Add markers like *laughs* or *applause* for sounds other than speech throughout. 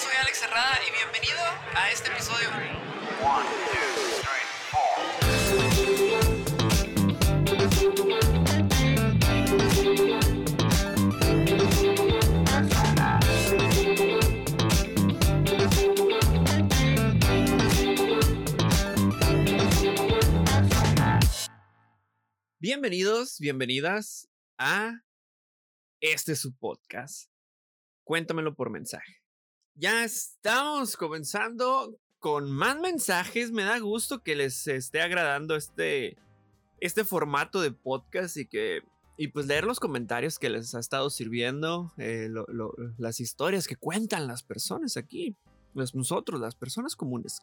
soy Alex Herrada y bienvenido a este episodio. Bienvenidos, bienvenidas a este su podcast. Cuéntamelo por mensaje. Ya estamos comenzando con más mensajes. Me da gusto que les esté agradando este, este formato de podcast y que y pues leer los comentarios que les ha estado sirviendo, eh, las historias que cuentan las personas aquí, nosotros, las personas comunes.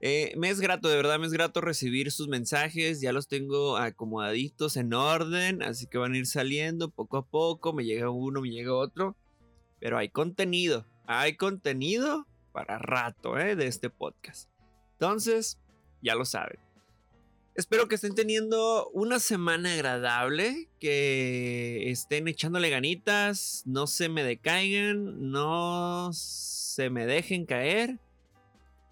Eh, me es grato, de verdad me es grato recibir sus mensajes, ya los tengo acomodaditos en orden, así que van a ir saliendo poco a poco, me llega uno, me llega otro, pero hay contenido, hay contenido para rato ¿eh? de este podcast. Entonces, ya lo saben. Espero que estén teniendo una semana agradable, que estén echándole ganitas, no se me decaigan, no se me dejen caer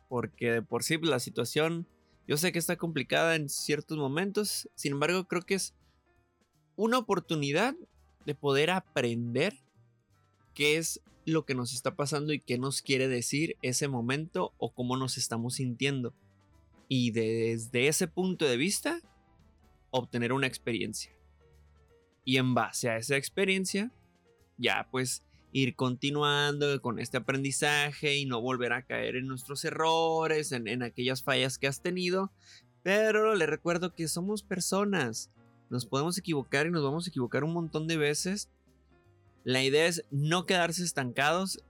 porque de por sí la situación yo sé que está complicada en ciertos momentos, sin embargo creo que es una oportunidad de poder aprender qué es lo que nos está pasando y qué nos quiere decir ese momento o cómo nos estamos sintiendo. Y desde ese punto de vista, obtener una experiencia. Y en base a esa experiencia, ya pues ir continuando con este aprendizaje y no volver a caer en nuestros errores, en, aquellas fallas que has tenido. Pero le recuerdo que somos personas. Nos podemos equivocar y nos vamos a equivocar un montón de veces. La idea es no quedarse estancados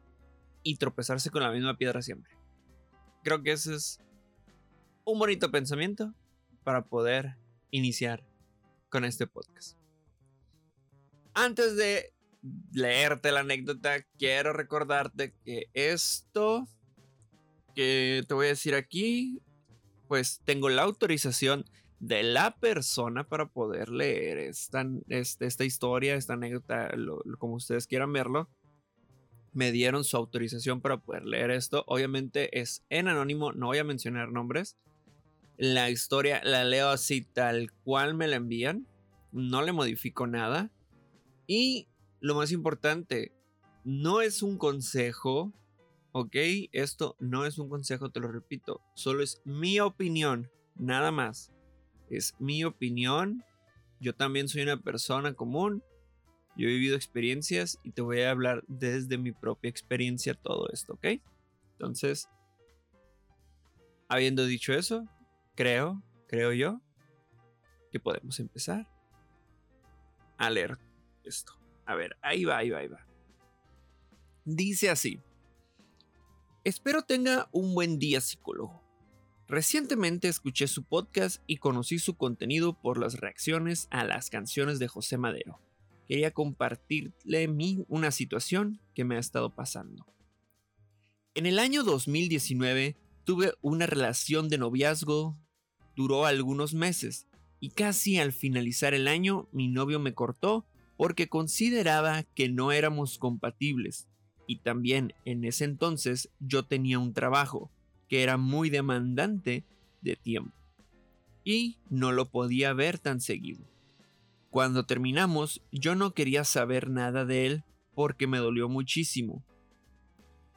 y tropezarse con la misma piedra siempre. Creo que ese es un bonito pensamiento para poder iniciar con este podcast. Antes de leerte la anécdota, quiero recordarte que esto que te voy a decir aquí, pues tengo la autorización de la persona para poder leer esta, este, esta historia, esta anécdota, como ustedes quieran verlo. Me dieron su autorización para poder leer esto. Obviamente es en anónimo, no voy a mencionar nombres. La historia la leo así tal cual me la envían. No le modifico nada. Y lo más importante, no es un consejo, ¿ok? Esto no es un consejo, te lo repito, solo es mi opinión, nada más. Es mi opinión. Yo también soy una persona común. Yo he vivido experiencias y te voy a hablar desde mi propia experiencia todo esto, ¿ok? Entonces, habiendo dicho eso, creo, creo yo, que podemos empezar a leer esto. A ver, ahí va, ahí va, ahí va. Dice así. Espero tenga un buen día psicólogo. Recientemente escuché su podcast y conocí su contenido por las reacciones a las canciones de José Madero. Quería compartirle mí una situación que me ha estado pasando. En el año 2019 tuve una relación de noviazgo, duró algunos meses y casi al finalizar el año mi novio me cortó porque consideraba que no éramos compatibles y también en ese entonces yo tenía un trabajo que era muy demandante de tiempo y no lo podía ver tan seguido. Cuando terminamos yo no quería saber nada de él porque me dolió muchísimo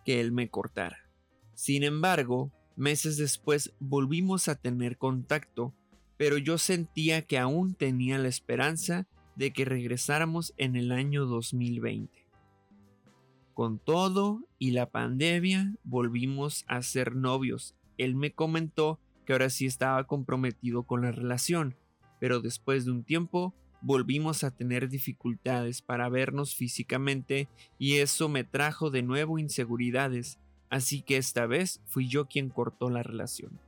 que él me cortara. Sin embargo, meses después volvimos a tener contacto, pero yo sentía que aún tenía la esperanza de que regresáramos en el año 2020. Con todo y la pandemia volvimos a ser novios. Él me comentó que ahora sí estaba comprometido con la relación, pero después de un tiempo volvimos a tener dificultades para vernos físicamente y eso me trajo de nuevo inseguridades, así que esta vez fui yo quien cortó la relación.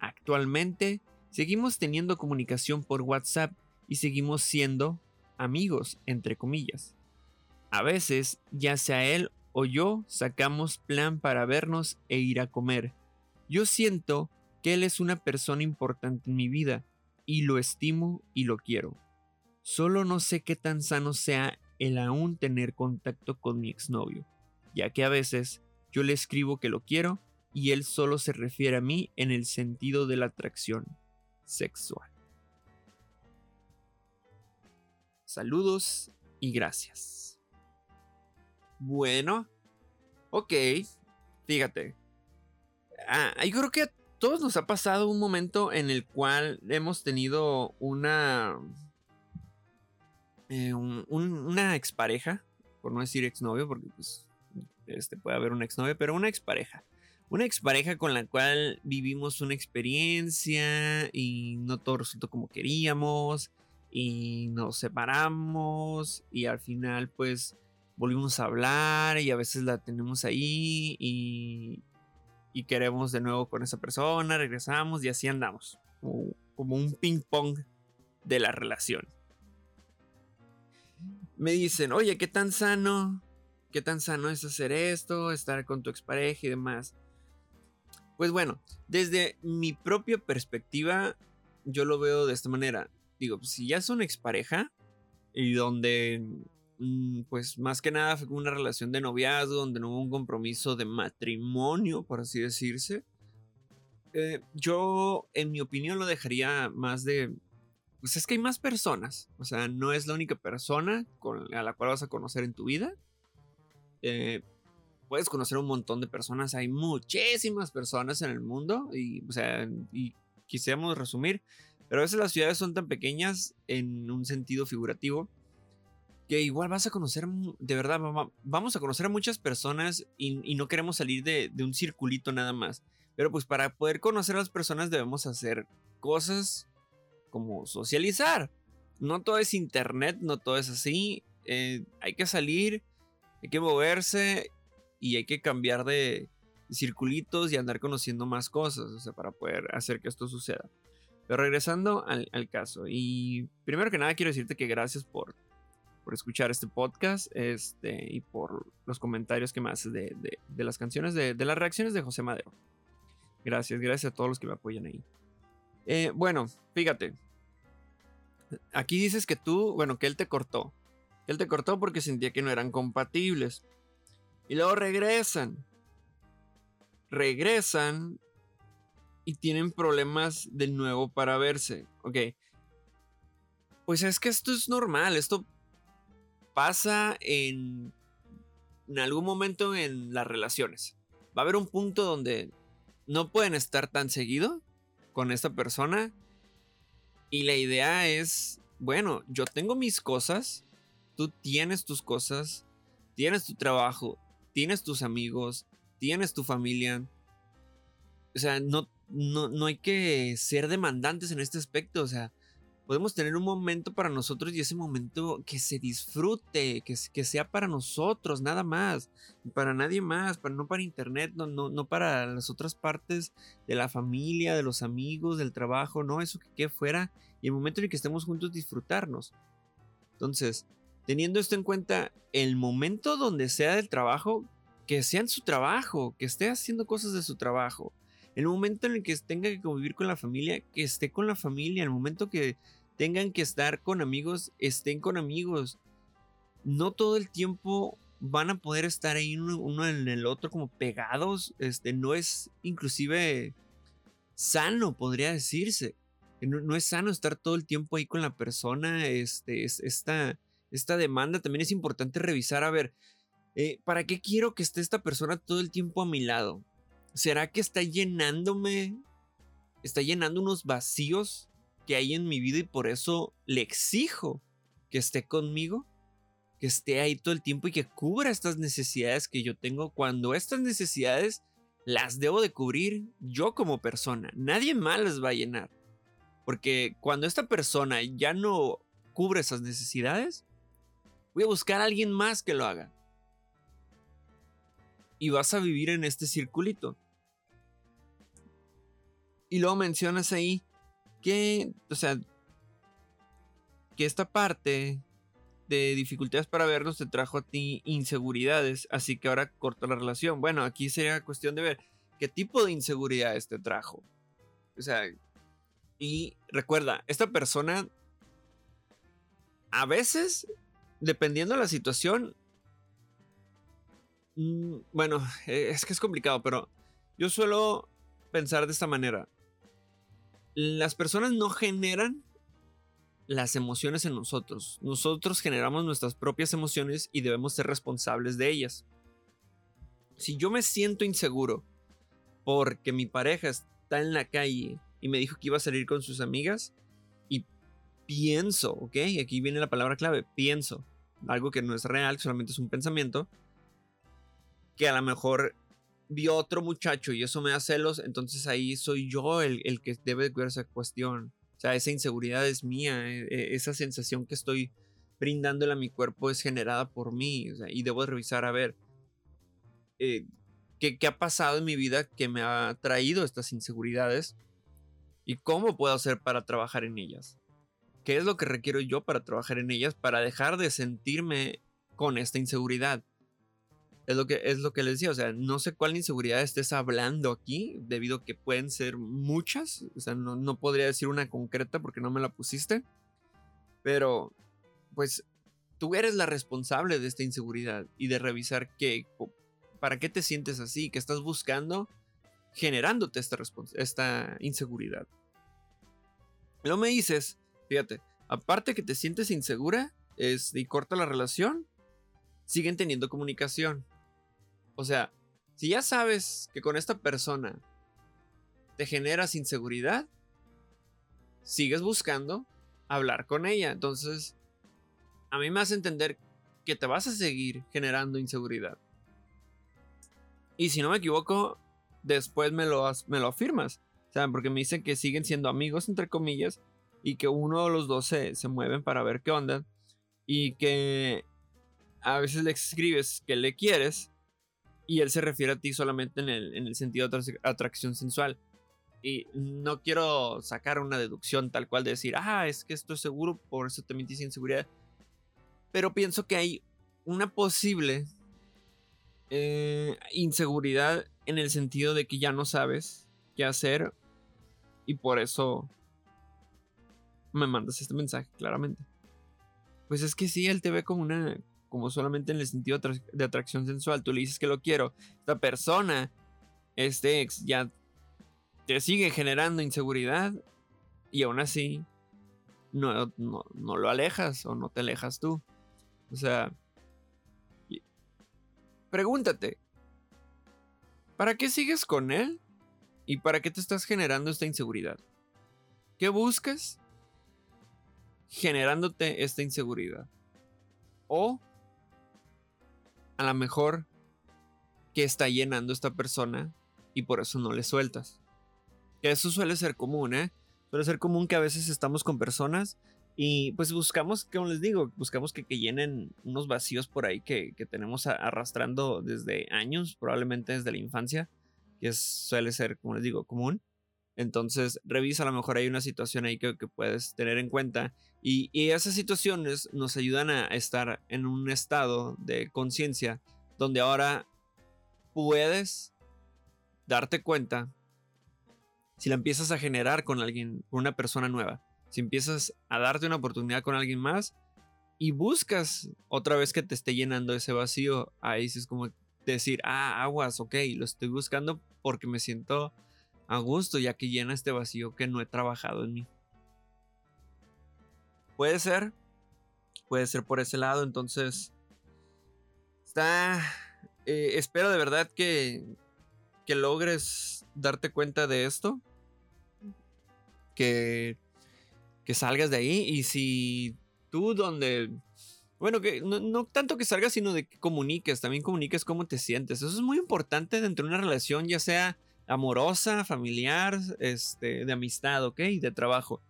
Actualmente seguimos teniendo comunicación por WhatsApp y seguimos siendo amigos, entre comillas. A veces, ya sea él o yo, sacamos plan para vernos e ir a comer. Yo siento que él es una persona importante en mi vida y lo estimo y lo quiero. Solo no sé qué tan sano sea el aún tener contacto con mi exnovio, ya que a veces yo le escribo que lo quiero y él solo se refiere a mí en el sentido de la atracción sexual. Saludos y gracias. Bueno, ok, fíjate. Ah, yo creo que a todos nos ha pasado un momento en el cual hemos tenido una... Eh, una expareja, por no decir exnovio, porque pues este, puede haber una exnovia, pero una expareja. Una expareja con la cual vivimos una experiencia y no todo resultó como queríamos y nos separamos y al final pues volvimos a hablar y a veces la tenemos ahí y, queremos de nuevo con esa persona, regresamos y así andamos, como, un ping pong de la relación. Me dicen, oye, ¿qué tan sano qué tan sano es hacer esto, estar con tu expareja y demás. Pues bueno, desde mi propia perspectiva, yo lo veo de esta manera. Digo, si ya son expareja y donde, pues más que nada fue una relación de noviazgo, donde no hubo un compromiso de matrimonio, por así decirse, eh, yo, en mi opinión, lo dejaría más de pues es que hay más personas. O sea, no es la única persona con, a la cual vas a conocer en tu vida. Eh, puedes conocer un montón de personas, hay muchísimas personas en el mundo y, o sea, y quisiéramos resumir, pero a veces las ciudades son tan pequeñas en un sentido figurativo que igual vas a conocer, de verdad, vamos a conocer a muchas personas y, no queremos salir de, de, un circulito nada más. Pero pues para poder conocer a las personas debemos hacer cosas como socializar. No todo es internet, no todo es así. Eh, hay que salir, hay que moverse y hay que cambiar de circulitos y andar conociendo más cosas, o sea, para poder hacer que esto suceda. Pero regresando al, caso, y primero que nada quiero decirte que gracias por, por escuchar este podcast este, y por los comentarios que me haces de, las canciones, de, las reacciones de José Madero. Gracias, gracias a todos los que me apoyan ahí. Eh, bueno, fíjate. Aquí dices que tú, bueno, que él te cortó. Él te cortó porque sentía que no eran compatibles. Y luego regresan. Regresan y tienen problemas de nuevo para verse. Ok. Pues es que esto es normal. Esto pasa en, algún momento en las relaciones. Va a haber un punto donde no pueden estar tan seguido con esta persona. Y la idea es, bueno, yo tengo mis cosas tú tienes tus cosas, tienes tu trabajo, tienes tus amigos, tienes tu familia. O sea, no, no, hay que ser demandantes en este aspecto. O sea, podemos tener un momento para nosotros y ese momento que se disfrute, que, que sea para nosotros, nada más, para nadie más, para, no para internet, no, no, no para las otras partes de la familia, de los amigos, del trabajo, no, eso que quede fuera y el momento en el que estemos juntos disfrutarnos. Entonces, teniendo esto en cuenta, el momento donde sea del trabajo, que sea en su trabajo, que esté haciendo cosas de su trabajo. El momento en el que tenga que convivir con la familia, que esté con la familia. El momento que tengan que estar con amigos, estén con amigos. No todo el tiempo van a poder estar ahí uno, en el otro como pegados. Este, no es inclusive sano, podría decirse. No, es sano estar todo el tiempo ahí con la persona. Este, es, esta, esta demanda, también es importante revisar, a ver, eh, ¿para qué quiero que esté esta persona todo el tiempo a mi lado? ¿Será que está llenándome, está llenando unos vacíos que hay en mi vida y por eso le exijo que esté conmigo? Que esté ahí todo el tiempo y que cubra estas necesidades que yo tengo cuando estas necesidades las debo de cubrir yo como persona. Nadie más las va a llenar. Porque cuando esta persona ya no cubre esas necesidades, Voy a buscar a alguien más que lo haga. Y vas a vivir en este circulito. Y luego mencionas ahí que, o sea, que esta parte de dificultades para vernos te trajo a ti inseguridades, así que ahora corto la relación. Bueno, aquí sería cuestión de ver qué tipo de inseguridades te trajo. O sea, y recuerda, esta persona a veces dependiendo de la situación, Mm, bueno, e, es que es complicado, pero yo suelo pensar de esta manera. Las personas no generan las emociones en nosotros. Nosotros generamos nuestras propias emociones y debemos ser responsables de ellas. Si yo me siento inseguro porque mi pareja está en la calle y me dijo que iba a salir con sus amigas y pienso, ¿ok? Aquí viene la palabra clave, pienso. Algo que no es real, solamente es un pensamiento. Que a lo mejor vio otro muchacho y eso me da celos, entonces ahí soy yo el, el que debe de cuidar esa cuestión. O sea, esa inseguridad es mía, e, e, esa sensación que estoy brindándole a mi cuerpo es generada por mí. y debo revisar a ver eh, ¿qué, qué ha pasado en mi vida que me ha traído estas inseguridades y cómo puedo hacer para trabajar en ellas. ¿Qué es lo que requiero yo para trabajar en ellas para dejar de sentirme con esta inseguridad? Es lo que, es lo que les decía, o sea, no sé cuál inseguridad estés hablando aquí, debido a que pueden ser muchas, o sea, no, no podría decir una concreta porque no me la pusiste, pero pues tú eres la responsable de esta inseguridad y de revisar qué, para qué te sientes así, qué estás buscando generándote esta, esta inseguridad. No me dices, fíjate, aparte que te sientes insegura es, y corta la relación, siguen teniendo comunicación. O sea, si ya sabes que con esta persona te generas inseguridad, sigues buscando hablar con ella. Entonces, a mí me hace entender que te vas a seguir generando inseguridad. Y si no me equivoco, después me lo, me lo afirmas. O sea, porque me dicen que siguen siendo amigos, entre comillas, y que uno de los dos se, se mueven para ver qué onda. Y que a veces le escribes que le quieres y él se refiere a ti solamente en el, en el sentido de atracción sensual. Y no quiero sacar una deducción tal cual de decir, ah, es que esto es seguro, por eso te metiste inseguridad. Pero pienso que hay una posible eh, inseguridad en el sentido de que ya no sabes qué hacer y por eso me mandas este mensaje claramente. Pues es que sí, él te ve como una como solamente en el sentido de atracción sensual. Tú le dices que lo quiero. Esta persona, este ex, ya te sigue generando inseguridad y aún así no, no, no lo alejas o no te alejas tú. O sea, pregúntate, ¿para qué sigues con él? ¿Y para qué te estás generando esta inseguridad? ¿Qué buscas generándote esta inseguridad? O a lo mejor que está llenando esta persona y por eso no le sueltas. Que eso suele ser común, ¿eh? Suele ser común que a veces estamos con personas y pues buscamos, como les digo, buscamos que, llenen unos vacíos por ahí que, tenemos arrastrando desde años, probablemente desde la infancia, que suele ser, como les digo, común. Entonces, revisa, a lo mejor hay una situación ahí que, puedes tener en cuenta. Y, esas situaciones nos ayudan a estar en un estado de conciencia donde ahora puedes darte cuenta si la empiezas a generar con alguien, con una persona nueva. Si empiezas a darte una oportunidad con alguien más y buscas otra vez que te esté llenando ese vacío, ahí es como decir, ah, aguas, ok, lo estoy buscando porque me siento a gusto ya que llena este vacío que no he trabajado en mí. Puede ser, puede ser por ese lado, entonces está... Eh, espero de verdad que, que logres darte cuenta de esto, que, que salgas de ahí y si tú donde bueno, que no, no, tanto que salgas, sino de que comuniques, también comuniques cómo te sientes. Eso es muy importante dentro de una relación, ya sea amorosa, familiar, este, de amistad, ¿ok? De trabajo.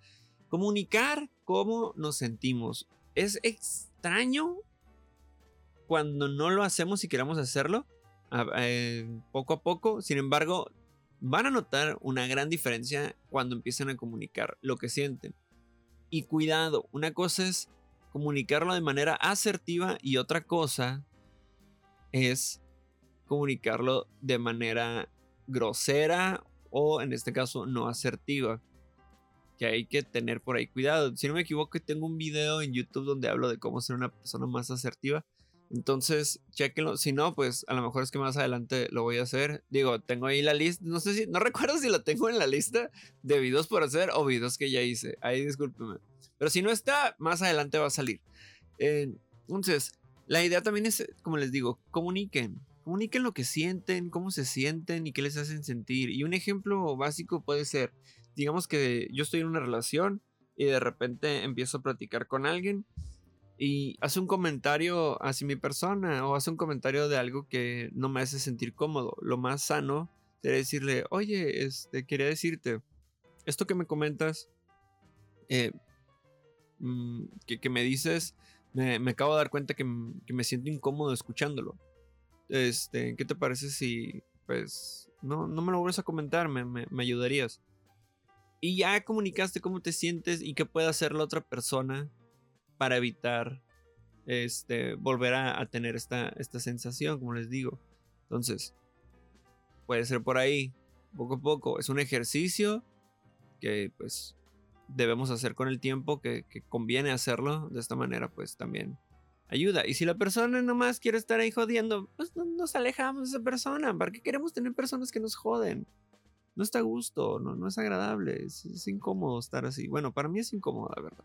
Comunicar cómo nos sentimos. Es extraño cuando no lo hacemos y queramos hacerlo, eh, poco a poco. Sin embargo, van a notar una gran diferencia cuando empiezan a comunicar lo que sienten. Y cuidado, una cosa es comunicarlo de manera asertiva y otra cosa es comunicarlo de manera grosera o en este caso no asertiva. Que hay que tener por ahí cuidado. Si no me equivoco, tengo un video en YouTube donde hablo de cómo ser una persona más asertiva. Entonces, chequenlo. Si no, pues a lo mejor es que más adelante lo voy a hacer. Digo, tengo ahí la lista. No sé si, no *laughs* recuerdo si lo tengo en la lista de videos por hacer o videos que ya hice. Ahí discúlpeme. Pero si no está, más adelante va a salir. entonces, la idea también es, como les digo, comuniquen. Comuniquen lo que sienten, cómo se sienten y qué les hacen sentir. Y un ejemplo básico puede ser, digamos que yo estoy en una relación y de repente empiezo a platicar con alguien y hace un comentario hacia mi persona o hace un comentario de algo que no me hace sentir cómodo. Lo más sano sería decirle, oye, este, quería decirte, esto que me comentas, eh, mm, que, me dices, me, acabo de dar cuenta que, me siento incómodo escuchándolo. Este, ¿qué te parece si, pues, no, me lo vuelves a comentar, me, ayudarías? Y ya comunicaste cómo te sientes y qué puede hacer la otra persona para evitar este, volver a, tener esta, esta sensación, como les digo. Entonces, puede ser por ahí, poco a poco. Es un ejercicio que pues debemos hacer con el tiempo, que, conviene hacerlo de esta manera, pues también ayuda. Y si la persona nomás quiere estar ahí jodiendo, pues nos alejamos de esa persona. ¿Para qué queremos tener personas que nos joden? No está a gusto, no, no es agradable, es, incómodo estar así. Bueno, para mí es incómodo, la verdad.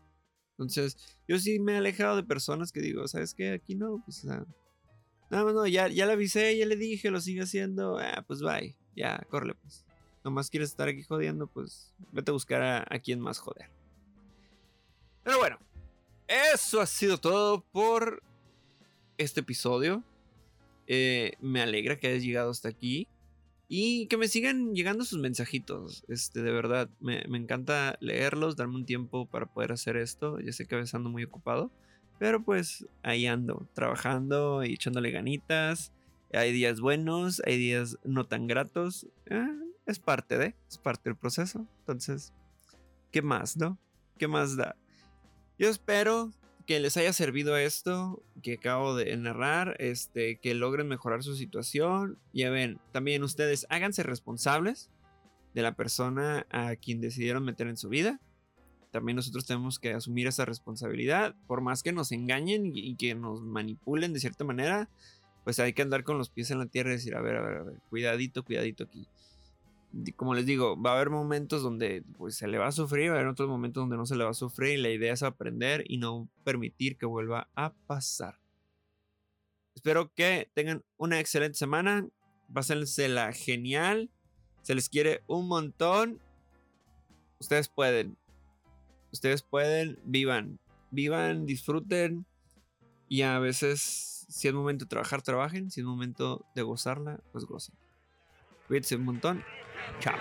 Entonces, yo sí me he alejado de personas que digo, ¿sabes qué? Aquí no, pues, o no, no, ya, ya le avisé, ya le dije, lo sigue haciendo, ah, pues bye, ya, córrele, pues. Nomás quieres estar aquí jodiendo, pues vete a buscar a, a quien más joder. Pero bueno, eso ha sido todo por este episodio. Eh, me alegra que hayas llegado hasta aquí. Y que me sigan llegando sus mensajitos. Este, de verdad, me, encanta leerlos, darme un tiempo para poder hacer esto. Ya sé que a veces ando muy ocupado. Pero pues ahí ando, trabajando y echándole ganitas. Hay días buenos, hay días no tan gratos. Eh, es parte de, es parte del proceso. Entonces, ¿qué más, no? ¿Qué más da? Yo espero que les haya servido esto que acabo de narrar, este, que logren mejorar su situación. Ya ven, también ustedes háganse responsables de la persona a quien decidieron meter en su vida. También nosotros tenemos que asumir esa responsabilidad, por más que nos engañen y que nos manipulen de cierta manera, pues hay que andar con los pies en la tierra y decir, a ver, a ver, a ver, cuidadito, cuidadito aquí como les digo, va a haber momentos donde pues, se le va a sufrir, va a haber otros momentos donde no se le va a sufrir y la idea es aprender y no permitir que vuelva a pasar. Espero que tengan una excelente semana, pásensela genial, se les quiere un montón, ustedes pueden, ustedes pueden, vivan, vivan, disfruten. Y a veces si es momento de trabajar, trabajen, si es momento de gozarla, pues gocen. Cuídense un montón. Ciao.